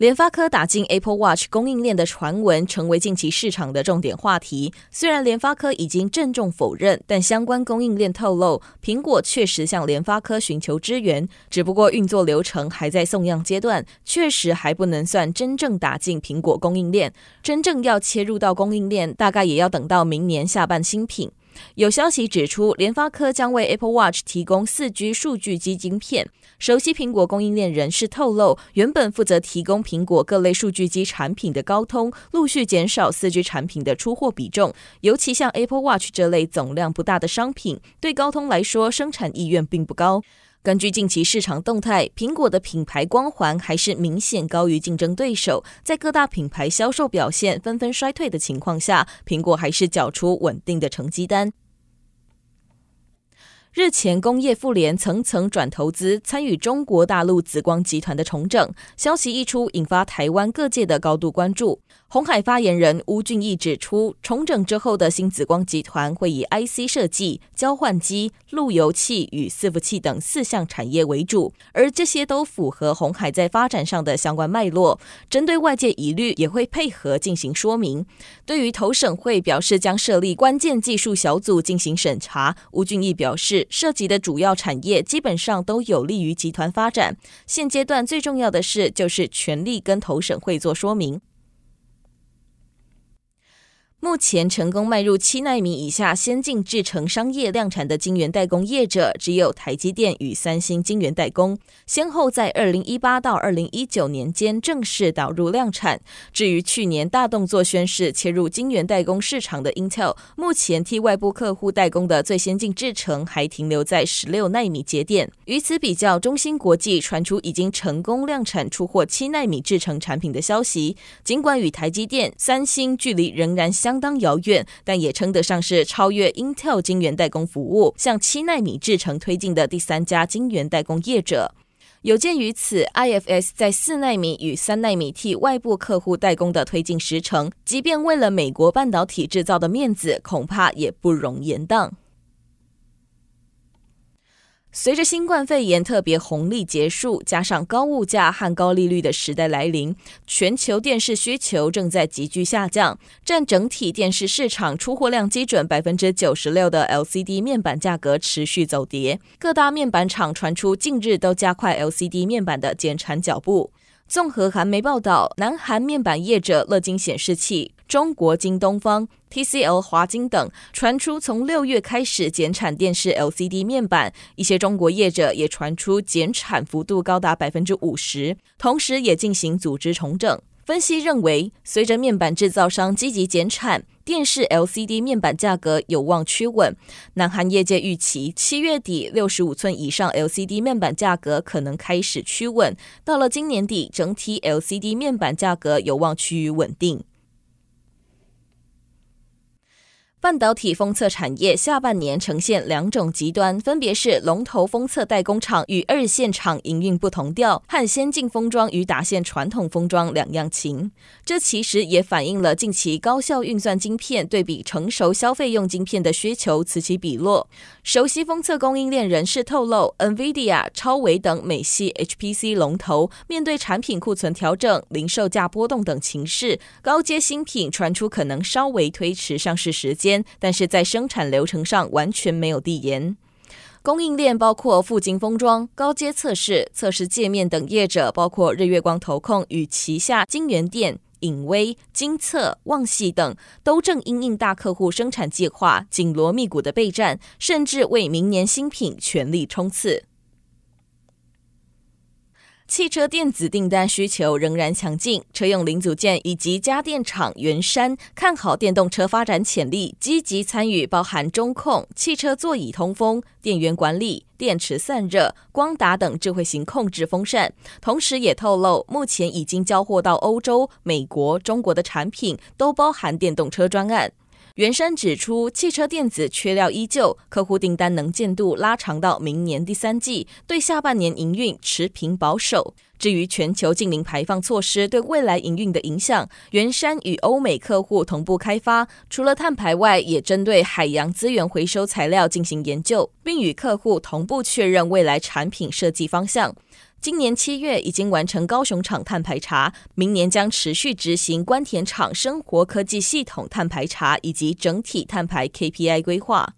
联发科打进 Apple Watch 供应链的传闻成为近期市场的重点话题。虽然联发科已经郑重否认，但相关供应链透露，苹果确实向联发科寻求支援，只不过运作流程还在送样阶段，确实还不能算真正打进苹果供应链。真正要切入到供应链，大概也要等到明年下半新品。有消息指出，联发科将为 Apple Watch 提供 4G 数据机晶片。熟悉苹果供应链人士透露，原本负责提供苹果各类数据机产品的高通，陆续减少 4G 产品的出货比重。尤其像 Apple Watch 这类总量不大的商品，对高通来说，生产意愿并不高。根据近期市场动态，苹果的品牌光环还是明显高于竞争对手。在各大品牌销售表现纷纷衰退的情况下，苹果还是缴出稳定的成绩单。日前，工业妇联层层转投资参与中国大陆紫光集团的重整，消息一出，引发台湾各界的高度关注。红海发言人吴俊义指出，重整之后的新紫光集团会以 IC 设计、交换机、路由器与伺服器等四项产业为主，而这些都符合红海在发展上的相关脉络。针对外界疑虑，也会配合进行说明。对于投审会表示将设立关键技术小组进行审查，吴俊义表示，涉及的主要产业基本上都有利于集团发展。现阶段最重要的事就是全力跟投审会做说明。目前成功迈入七纳米以下先进制程商业量产的晶圆代工业者，只有台积电与三星晶圆代工，先后在二零一八到二零一九年间正式导入量产。至于去年大动作宣示切入晶圆代工市场的 Intel，目前替外部客户代工的最先进制程还停留在十六纳米节点。与此比较，中芯国际传出已经成功量产出货七纳米制程产品的消息，尽管与台积电、三星距离仍然相。相当遥远，但也称得上是超越 Intel 晶圆代工服务向七纳米制程推进的第三家晶圆代工业者。有鉴于此，IFS 在四纳米与三纳米替外部客户代工的推进时程，即便为了美国半导体制造的面子，恐怕也不容言当。随着新冠肺炎特别红利结束，加上高物价和高利率的时代来临，全球电视需求正在急剧下降。占整体电视市场出货量基准百分之九十六的 LCD 面板价格持续走跌，各大面板厂传出近日都加快 LCD 面板的减产脚步。综合韩媒报道，南韩面板业者乐金显示器。中国京东方、TCL 华晶等传出从六月开始减产电视 LCD 面板，一些中国业者也传出减产幅度高达百分之五十，同时也进行组织重整。分析认为，随着面板制造商积极减产，电视 LCD 面板价格有望趋稳。南韩业界预期，七月底六十五寸以上 LCD 面板价格可能开始趋稳，到了今年底，整体 LCD 面板价格有望趋于稳定。半导体封测产业下半年呈现两种极端，分别是龙头封测代工厂与二线厂营运不同调，和先进封装与打线传统封装两样情。这其实也反映了近期高效运算晶片对比成熟消费用晶片的需求此起彼落。熟悉封测供应链人士透露，NVIDIA、超微等美系 HPC 龙头面对产品库存调整、零售价波动等情势，高阶新品传出可能稍微推迟上市时间。但是在生产流程上完全没有递延，供应链包括富晶封装、高阶测试、测试界面等业者，包括日月光投控与旗下晶圆店、影威、精测、旺系等，都正因应大客户生产计划，紧锣密鼓的备战，甚至为明年新品全力冲刺。汽车电子订单需求仍然强劲，车用零组件以及家电厂元山看好电动车发展潜力，积极参与包含中控、汽车座椅通风、电源管理、电池散热、光达等智慧型控制风扇。同时也透露，目前已经交货到欧洲、美国、中国的产品都包含电动车专案。元山指出，汽车电子缺料依旧，客户订单能见度拉长到明年第三季，对下半年营运持平保守。至于全球净零排放措施对未来营运的影响，元山与欧美客户同步开发，除了碳排外，也针对海洋资源回收材料进行研究，并与客户同步确认未来产品设计方向。今年七月已经完成高雄厂碳排查，明年将持续执行关田厂生活科技系统碳排查以及整体碳排 KPI 规划。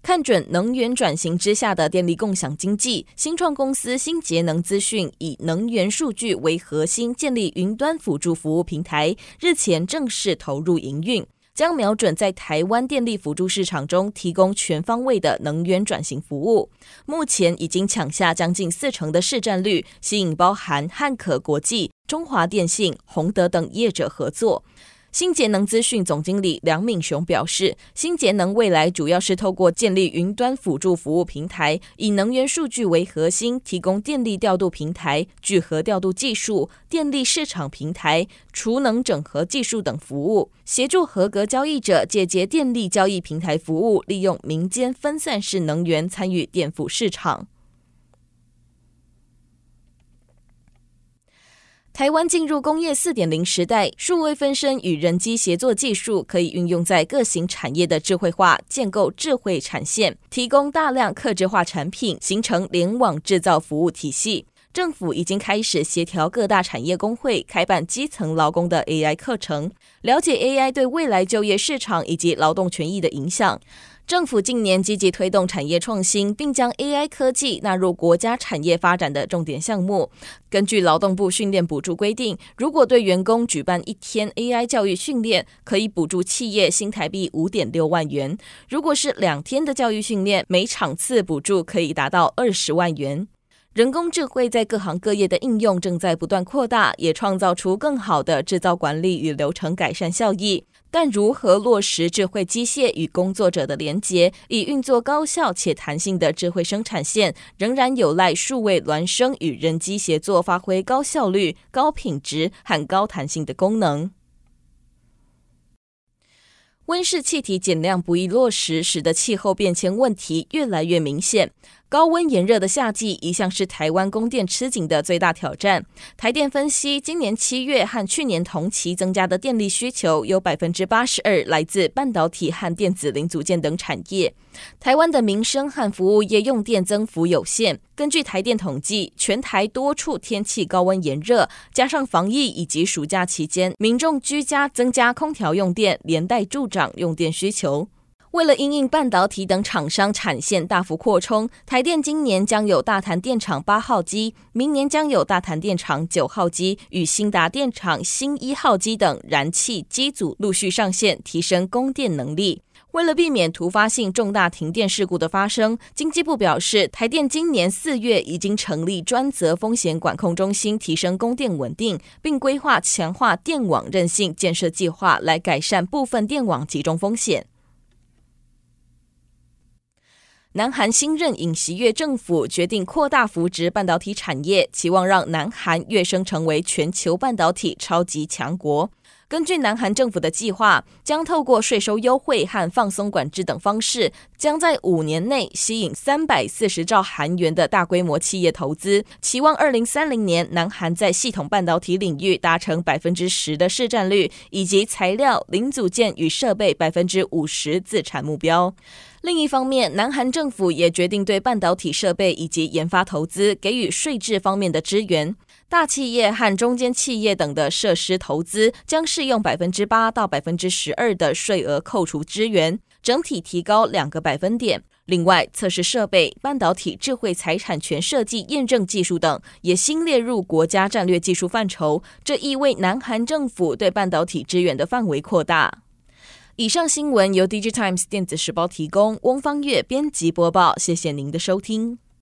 看准能源转型之下的电力共享经济，新创公司新节能资讯以能源数据为核心，建立云端辅助服务平台，日前正式投入营运。将瞄准在台湾电力辅助市场中提供全方位的能源转型服务，目前已经抢下将近四成的市占率，吸引包含汉可国际、中华电信、宏德等业者合作。新节能资讯总经理梁敏雄表示，新节能未来主要是透过建立云端辅助服务平台，以能源数据为核心，提供电力调度平台、聚合调度技术、电力市场平台、储能整合技术等服务，协助合格交易者借接电力交易平台服务，利用民间分散式能源参与电辅市场。台湾进入工业四点零时代，数位分身与人机协作技术可以运用在各型产业的智慧化，建构智慧产线，提供大量客制化产品，形成联网制造服务体系。政府已经开始协调各大产业工会，开办基层劳工的 AI 课程，了解 AI 对未来就业市场以及劳动权益的影响。政府近年积极推动产业创新，并将 AI 科技纳入国家产业发展的重点项目。根据劳动部训练补助规定，如果对员工举办一天 AI 教育训练，可以补助企业新台币五点六万元；如果是两天的教育训练，每场次补助可以达到二十万元。人工智慧在各行各业的应用正在不断扩大，也创造出更好的制造管理与流程改善效益。但如何落实智慧机械与工作者的连结，以运作高效且弹性的智慧生产线，仍然有赖数位孪生与人机协作，发挥高效率、高品质和高弹性的功能。温室气体减量不易落实，使得气候变迁问题越来越明显。高温炎热的夏季一向是台湾供电吃紧的最大挑战。台电分析，今年七月和去年同期增加的电力需求有百分之八十二来自半导体和电子零组件等产业。台湾的民生和服务业用电增幅有限。根据台电统计，全台多处天气高温炎热，加上防疫以及暑假期间民众居家增加空调用电，连带助长用电需求。为了因应半导体等厂商产线大幅扩充，台电今年将有大潭电厂八号机，明年将有大潭电厂九号机与兴达电厂新一号机等燃气机组陆续上线，提升供电能力。为了避免突发性重大停电事故的发生，经济部表示，台电今年四月已经成立专责风险管控中心，提升供电稳定，并规划强化电网韧性建设计划，来改善部分电网集中风险。南韩新任尹锡悦政府决定扩大扶植半导体产业，期望让南韩跃升成为全球半导体超级强国。根据南韩政府的计划，将透过税收优惠和放松管制等方式，将在五年内吸引三百四十兆韩元的大规模企业投资，期望二零三零年南韩在系统半导体领域达成百分之十的市占率，以及材料、零组件与设备百分之五十自产目标。另一方面，南韩政府也决定对半导体设备以及研发投资给予税制方面的支援。大企业和中间企业等的设施投资将适用百分之八到百分之十二的税额扣除支援，整体提高两个百分点。另外，测试设备、半导体智慧财产权设计验证技术等也新列入国家战略技术范畴，这意味南韩政府对半导体支援的范围扩大。以上新闻由 DigiTimes 电子时报提供，翁方月编辑播报，谢谢您的收听。